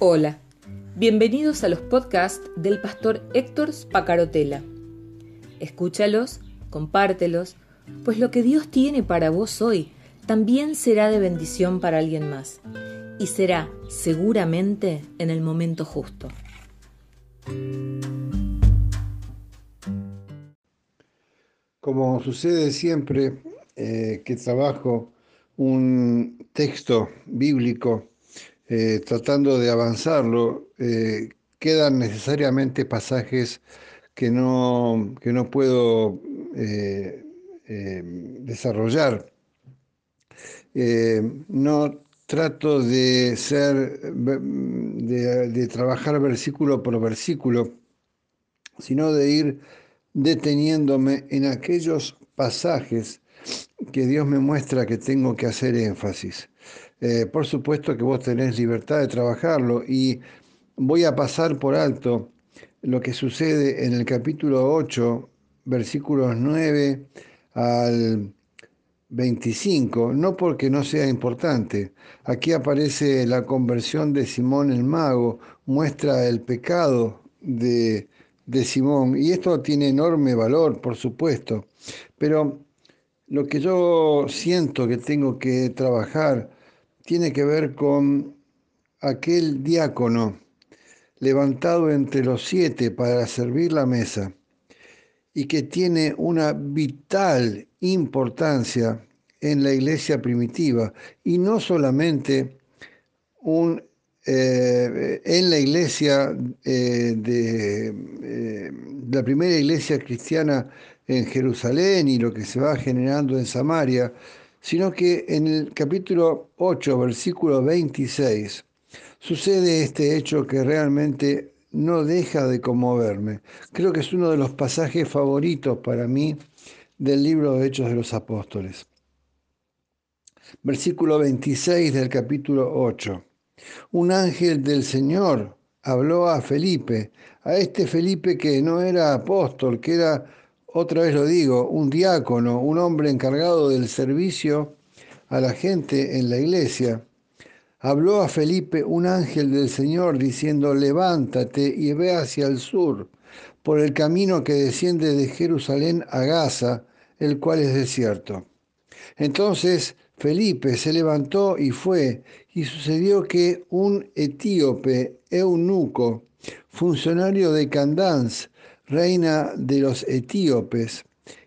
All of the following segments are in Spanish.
Hola, bienvenidos a los podcasts del pastor Héctor Spacarotela. Escúchalos, compártelos, pues lo que Dios tiene para vos hoy también será de bendición para alguien más y será seguramente en el momento justo. Como sucede siempre eh, que trabajo un texto bíblico eh, tratando de avanzarlo, eh, quedan necesariamente pasajes que no, que no puedo desarrollar. no trato de ser, de, trabajar versículo por versículo, sino de ir deteniéndome en aquellos pasajes que Dios me muestra que tengo que hacer énfasis. Eh, por supuesto que vos tenés libertad de trabajarlo. Y voy a pasar por alto lo que sucede en el capítulo 8, versículos 9 al 25, no porque no sea importante. Aquí aparece la conversión de Simón el mago, muestra el pecado de, de Simón, y esto tiene enorme valor, por supuesto, pero lo que yo siento que tengo que trabajar tiene que ver con aquel diácono levantado entre los siete para servir la mesa y que tiene una vital importancia en la iglesia primitiva y no solamente eh, en la iglesia eh, de eh, la primera iglesia cristiana en Jerusalén y lo que se va generando en Samaria, sino que en el capítulo 8, versículo 26, sucede este hecho que realmente no deja de conmoverme. Creo que es uno de los pasajes favoritos para mí del libro de Hechos de los Apóstoles. Versículo 26 del capítulo 8. Un ángel del Señor habló a Felipe, a este Felipe que no era apóstol, que era, otra vez lo digo, un diácono, un hombre encargado del servicio a la gente en la iglesia habló a Felipe un ángel del Señor diciendo, levántate y ve hacia el sur, por el camino que desciende de Jerusalén a Gaza, el cual es desierto. Entonces Felipe se levantó y fue, y sucedió que un etíope, eunuco, funcionario de Candans, reina de los etíopes,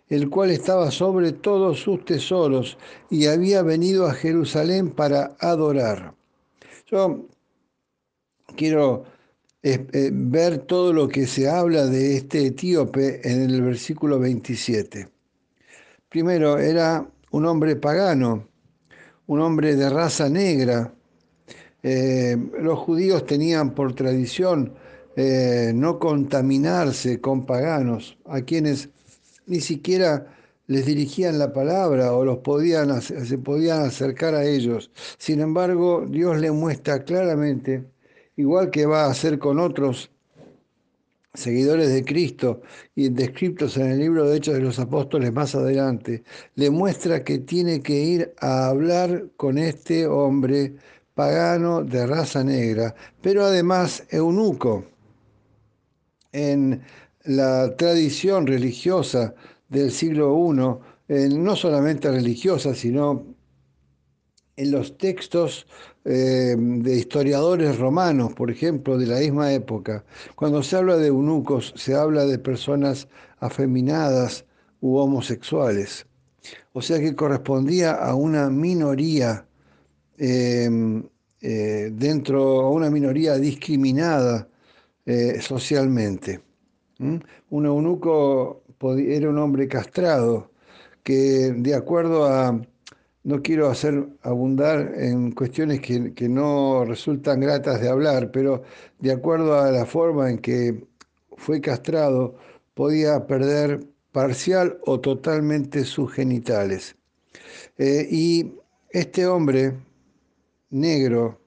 el cual estaba sobre todos sus tesoros y había venido a Jerusalén para adorar. Yo quiero eh, eh, ver todo lo que se habla de este etíope en el versículo 27. Primero, era un hombre pagano, un hombre de raza negra. Eh, los judíos tenían por tradición no contaminarse con paganos, a quienes ni siquiera les dirigían la palabra o los podían, se podían acercar a ellos. Sin embargo, Dios le muestra claramente, igual que va a hacer con otros seguidores de Cristo y descritos en el libro de Hechos de los Apóstoles más adelante, le muestra que tiene que ir a hablar con este hombre pagano de raza negra, pero además eunuco. En la tradición religiosa del siglo I, no solamente religiosa, sino en los textos eh, de historiadores romanos, por ejemplo, de la misma época, cuando se habla de eunucos, se habla de personas afeminadas u homosexuales. O sea que correspondía a una minoría eh, dentro, a una minoría discriminada eh, socialmente. Un eunuco era un hombre castrado que de acuerdo a, no quiero hacer abundar en cuestiones que, que, no resultan gratas de hablar, pero de acuerdo a la forma en que fue castrado, podía perder parcial o totalmente sus genitales. Eh, y este hombre negro,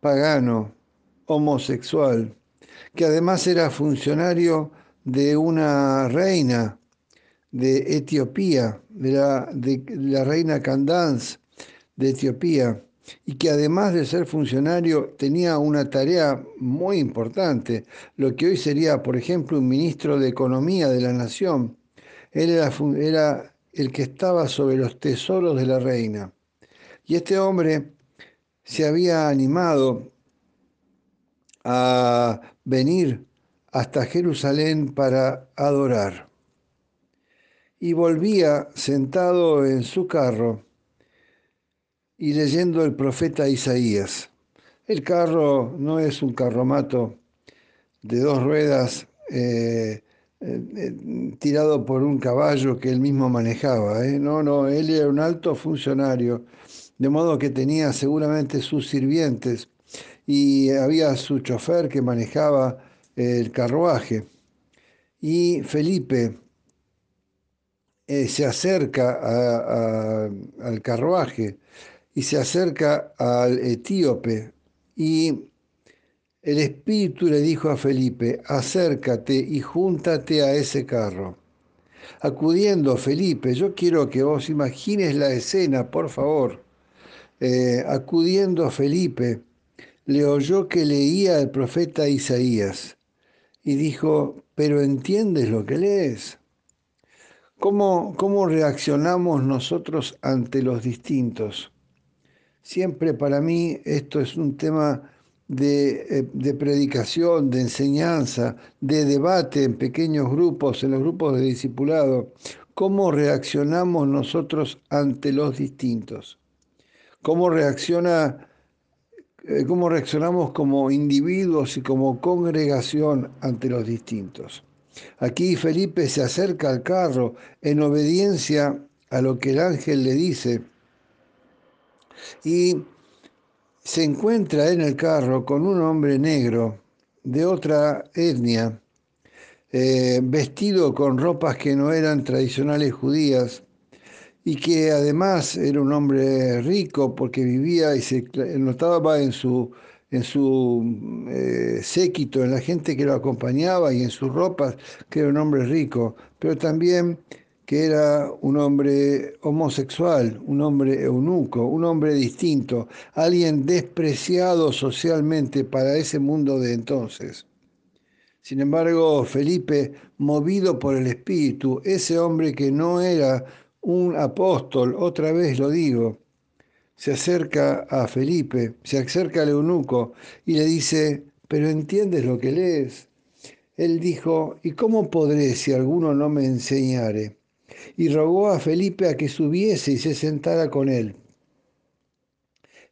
pagano, homosexual, que además era funcionario de una reina de Etiopía, de la, de la reina Candance de Etiopía, y que además de ser funcionario tenía una tarea muy importante, lo que hoy sería, por ejemplo, un ministro de Economía de la Nación. Él era, era el que estaba sobre los tesoros de la reina. Y este hombre se había animado a venir hasta Jerusalén para adorar. Y volvía sentado en su carro y leyendo el profeta Isaías. El carro no es un carromato de dos ruedas eh, eh, tirado por un caballo que él mismo manejaba. ¿eh? No, no, él era un alto funcionario, de modo que tenía seguramente sus sirvientes y había su chofer que manejaba el carruaje. Y Felipe se acerca al carruaje y se acerca al etíope y el espíritu le dijo a Felipe, acércate y júntate a ese carro. Acudiendo Felipe, yo quiero que vos imagines la escena, por favor. Eh, acudiendo Felipe, le oyó que leía el profeta Isaías y dijo, pero ¿entiendes lo que lees? ¿Cómo, cómo reaccionamos nosotros ante los distintos? Siempre para mí esto es un tema eh, de, predicación, de enseñanza, de debate en pequeños grupos, en los grupos de discipulado. ¿Cómo reaccionamos nosotros ante los distintos? ¿Cómo, reacciona, cómo reaccionamos como individuos y como congregación ante los distintos? Aquí Felipe se acerca al carro en obediencia a lo que el ángel le dice y se encuentra en el carro con un hombre negro de otra etnia, eh, vestido con ropas que no eran tradicionales judías y que además era un hombre rico porque vivía y se notaba en su, en su eh, séquito, en la gente que lo acompañaba y en sus ropas que era un hombre rico, pero también que era un hombre homosexual, un hombre eunuco, un hombre distinto, alguien despreciado socialmente para ese mundo de entonces. Sin embargo, Felipe, movido por el Espíritu, ese hombre que no era un apóstol, otra vez lo digo, se acerca a Felipe, se acerca al eunuco y le dice, pero ¿entiendes lo que lees? Él dijo, ¿y cómo podré si alguno no me enseñare? y rogó a Felipe a que subiese y se sentara con él.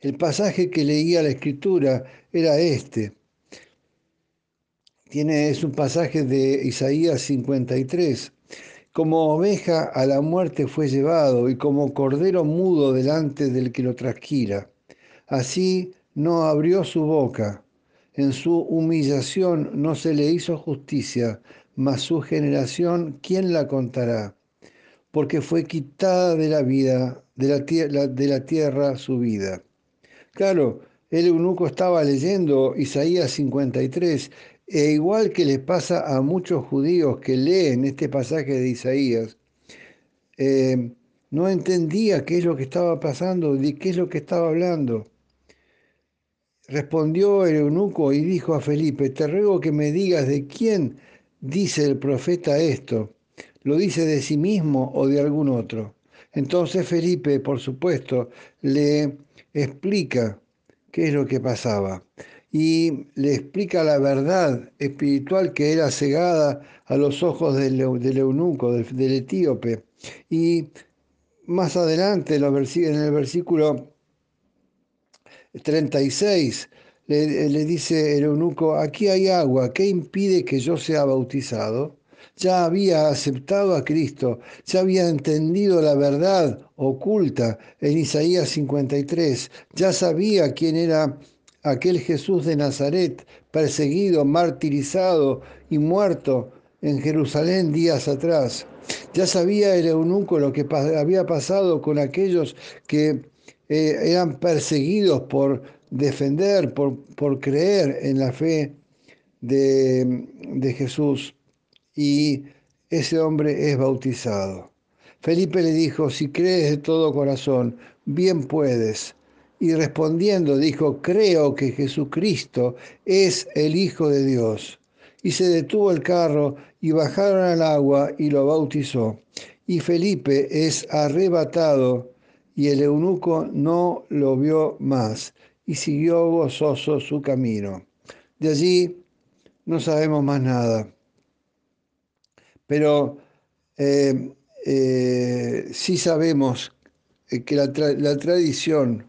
El pasaje que leía la escritura era este. Tiene, es un pasaje de Isaías 53. Como oveja a la muerte fue llevado y como cordero mudo delante del que lo trasquila. Así no abrió su boca. En su humillación no se le hizo justicia, mas su generación, ¿quién la contará? porque fue quitada de la vida, de la, tierra, de la tierra su vida. Claro, el eunuco estaba leyendo Isaías 53, e igual que le pasa a muchos judíos que leen este pasaje de Isaías, eh, no entendía qué es lo que estaba pasando, de qué es lo que estaba hablando. Respondió el eunuco y dijo a Felipe, te ruego que me digas de quién dice el profeta esto lo dice de sí mismo o de algún otro. Entonces Felipe, por supuesto, le explica qué es lo que pasaba y le explica la verdad espiritual que era cegada a los ojos del, eunuco, del, etíope. Y más adelante, en el versículo 36, le, le dice el eunuco, aquí hay agua, ¿qué impide que yo sea bautizado? ya había aceptado a Cristo, ya había entendido la verdad oculta en Isaías 53, ya sabía quién era aquel Jesús de Nazaret, perseguido, martirizado y muerto en Jerusalén días atrás. Ya sabía el eunuco lo que había pasado con aquellos que eh, eran perseguidos por defender, por, por creer en la fe de, de Jesús y ese hombre es bautizado. Felipe le dijo, si crees de todo corazón, bien puedes. Y respondiendo dijo, creo que Jesucristo es el Hijo de Dios. Y se detuvo el carro y bajaron al agua y lo bautizó. Y Felipe es arrebatado y el eunuco no lo vio más y siguió gozoso su camino. De allí no sabemos más nada. Pero eh, eh, sí sabemos que la, la tradición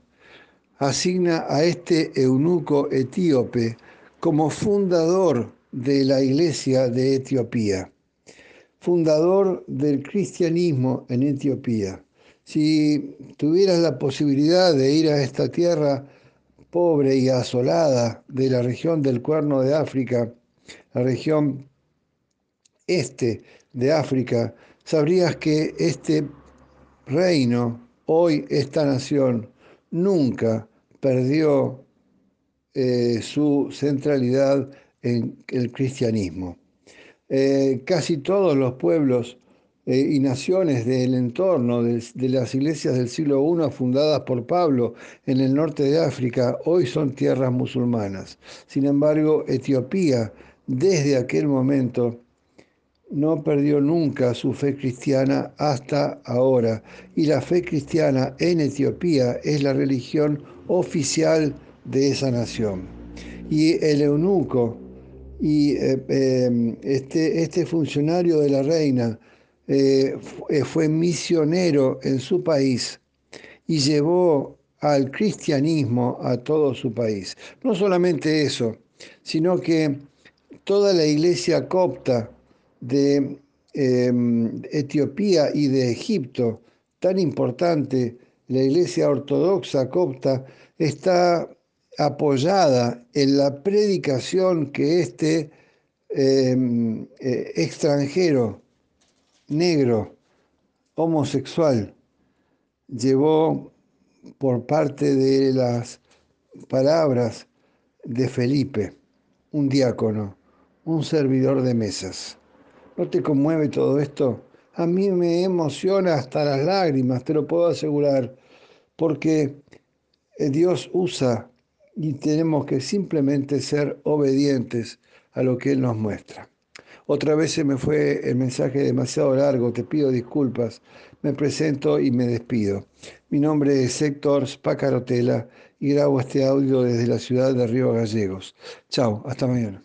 asigna a este eunuco etíope como fundador de la iglesia de Etiopía, fundador del cristianismo en Etiopía. Si tuvieras la posibilidad de ir a esta tierra pobre y asolada de la región del Cuerno de África, la región este de África, sabrías que este reino, hoy esta nación, nunca perdió eh, su centralidad en el cristianismo. Eh, casi todos los pueblos eh, y naciones del entorno de, de, las iglesias del siglo I fundadas por Pablo en el norte de África hoy son tierras musulmanas. Sin embargo, Etiopía desde aquel momento no perdió nunca su fe cristiana hasta ahora. Y la fe cristiana en Etiopía es la religión oficial de esa nación. Y el eunuco y eh, eh, este, este, funcionario de la reina eh, fue misionero en su país y llevó al cristianismo a todo su país. No solamente eso, sino que toda la iglesia copta de em, Etiopía y de Egipto, tan importante, la iglesia ortodoxa copta, está apoyada en la predicación que este em, eh, extranjero, negro, homosexual, llevó por parte de las palabras de Felipe, un diácono, un servidor de mesas. ¿No te conmueve todo esto? A mí me emociona hasta las lágrimas, te lo puedo asegurar, porque eh, Dios usa y tenemos que simplemente ser obedientes a lo que Él nos muestra. Otra vez se me fue el mensaje demasiado largo, te pido disculpas, me presento y me despido. Mi nombre es Héctor Spacarotela y grabo este audio desde la ciudad de Río Gallegos. Chao, hasta mañana.